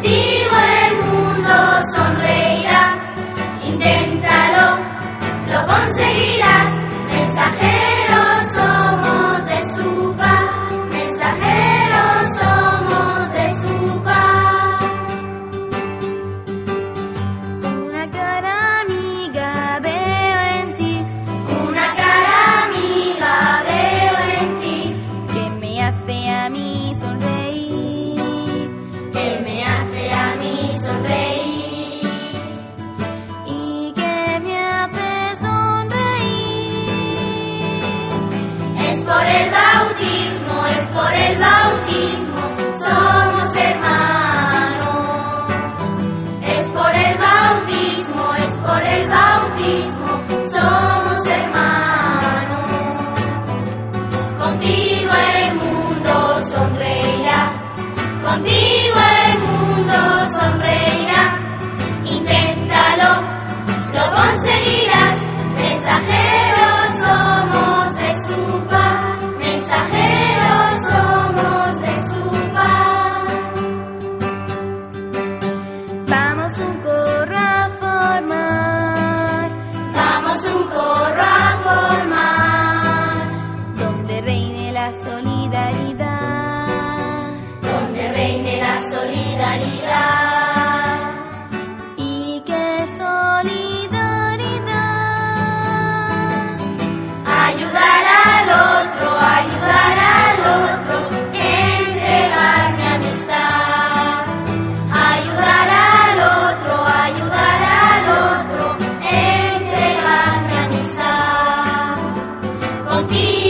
Contigo el mundo sonreirá, inténtalo, lo conseguirás. Mensajeros somos de su paz, mensajeros somos de su paz. Una cara amiga veo en ti, una cara amiga veo en ti, que me hace a mí sonreír. es por el bautismo, somos hermanos. Es por el bautismo, es por el bautismo, somos hermanos. Contigo el mundo sonreirá, contigo el mundo sonreirá. Inténtalo, lo conseguirás, mensajero. Jyoti